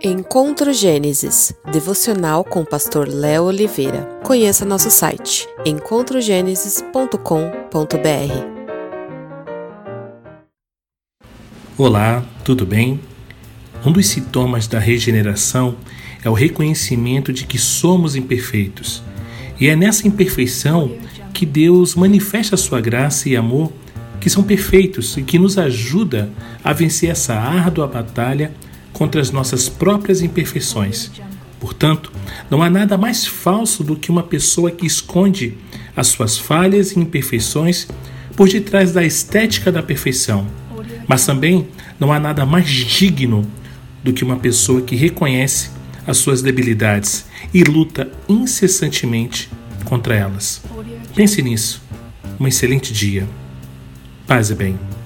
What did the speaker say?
Encontro Gênesis, devocional com o pastor Léo Oliveira. Conheça nosso site encontrogenesis.com.br. Olá, tudo bem? Um dos sintomas da regeneração é o reconhecimento de que somos imperfeitos. E é nessa imperfeição que Deus manifesta sua graça e amor, que são perfeitos e que nos ajuda a vencer essa árdua batalha contra as nossas próprias imperfeições. Portanto, não há nada mais falso do que uma pessoa que esconde as suas falhas e imperfeições por detrás da estética da perfeição. Mas também não há nada mais digno do que uma pessoa que reconhece as suas debilidades e luta incessantemente contra elas. Pense nisso. Um excelente dia. Paz e bem.